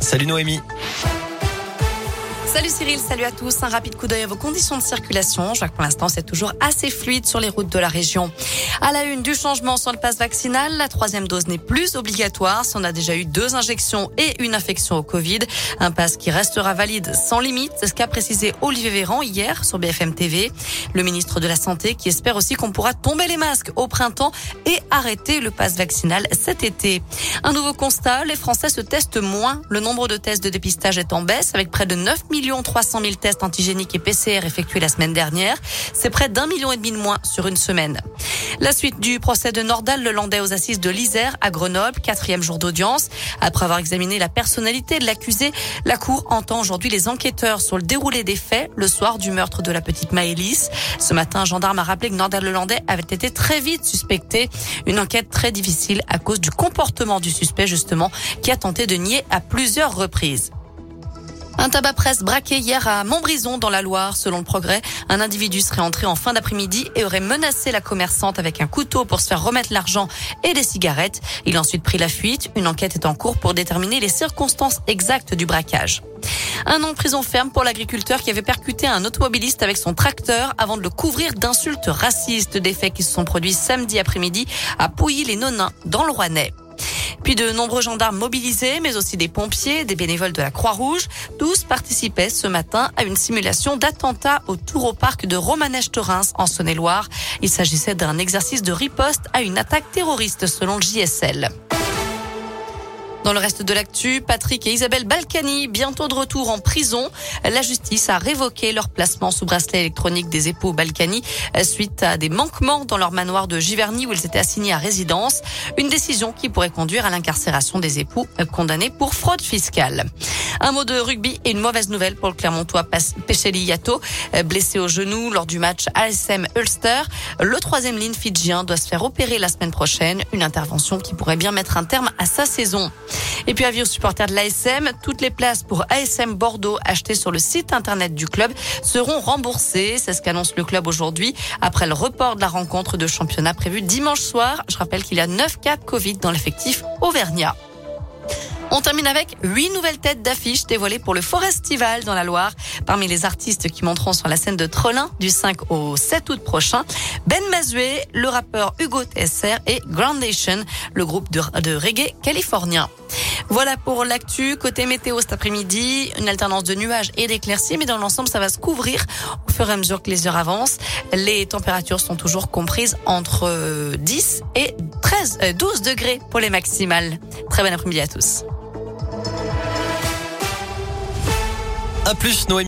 Salut Noémie. Salut Cyril, salut à tous. Un rapide coup d'œil à vos conditions de circulation. Je vois que pour l'instant, c'est toujours assez fluide sur les routes de la région. À la une du changement sur le passe vaccinal, la troisième dose n'est plus obligatoire si on a déjà eu deux injections et une infection au Covid. Un passe qui restera valide sans limite. C'est ce qu'a précisé Olivier Véran hier sur BFM TV. Le ministre de la Santé qui espère aussi qu'on pourra tomber les masques au printemps et arrêter le passe vaccinal cet été. Un nouveau constat, les Français se testent moins. Le nombre de tests de dépistage est en baisse avec près de 9 millions 300 000 tests antigéniques et PCR effectués la semaine dernière. C'est près d'un million et demi de moins sur une semaine. La suite du procès de Nordal le Landais aux assises de l'Isère à Grenoble, quatrième jour d'audience. Après avoir examiné la personnalité de l'accusé, la Cour entend aujourd'hui les enquêteurs sur le déroulé des faits le soir du meurtre de la petite Maëlys. Ce matin, un gendarme a rappelé que Nordal le Landais avait été très vite suspecté. Une enquête très difficile à cause du comportement du suspect, justement, qui a tenté de nier à plusieurs reprises. Un tabac presse braqué hier à Montbrison dans la Loire. Selon le progrès, un individu serait entré en fin d'après-midi et aurait menacé la commerçante avec un couteau pour se faire remettre l'argent et des cigarettes. Il a ensuite pris la fuite. Une enquête est en cours pour déterminer les circonstances exactes du braquage. Un an de prison ferme pour l'agriculteur qui avait percuté un automobiliste avec son tracteur avant de le couvrir d'insultes racistes. Des faits qui se sont produits samedi après-midi à Pouilly-les-Nonins dans le Rouennais. Puis de nombreux gendarmes mobilisés, mais aussi des pompiers, des bénévoles de la Croix-Rouge. Tous participaient ce matin à une simulation d'attentat au tour au parc de Romanèche-Torins en Saône-et-Loire. Il s'agissait d'un exercice de riposte à une attaque terroriste selon le JSL. Dans le reste de l'actu, Patrick et Isabelle Balkany, bientôt de retour en prison. La justice a révoqué leur placement sous bracelet électronique des époux Balkany suite à des manquements dans leur manoir de Giverny où ils étaient assignés à résidence. Une décision qui pourrait conduire à l'incarcération des époux condamnés pour fraude fiscale. Un mot de rugby et une mauvaise nouvelle pour le Clermontois Pecheli Yato, blessé au genou lors du match ASM Ulster. Le troisième ligne fidjien doit se faire opérer la semaine prochaine. Une intervention qui pourrait bien mettre un terme à sa saison. Et puis avis aux supporters de l'ASM, toutes les places pour ASM Bordeaux achetées sur le site internet du club seront remboursées. C'est ce qu'annonce le club aujourd'hui après le report de la rencontre de championnat prévue dimanche soir. Je rappelle qu'il y a 9 cas Covid dans l'effectif auvergnat. On termine avec huit nouvelles têtes d'affiches dévoilées pour le Forestival dans la Loire. Parmi les artistes qui monteront sur la scène de Trollin du 5 au 7 août prochain, Ben Mazoué, le rappeur Hugo TSR et Groundation, le groupe de, de reggae californien. Voilà pour l'actu. Côté météo cet après-midi, une alternance de nuages et d'éclaircies, mais dans l'ensemble, ça va se couvrir au fur et à mesure que les heures avancent. Les températures sont toujours comprises entre 10 et 13, 12 degrés pour les maximales. Très bon après-midi à tous. À plus, Noémie.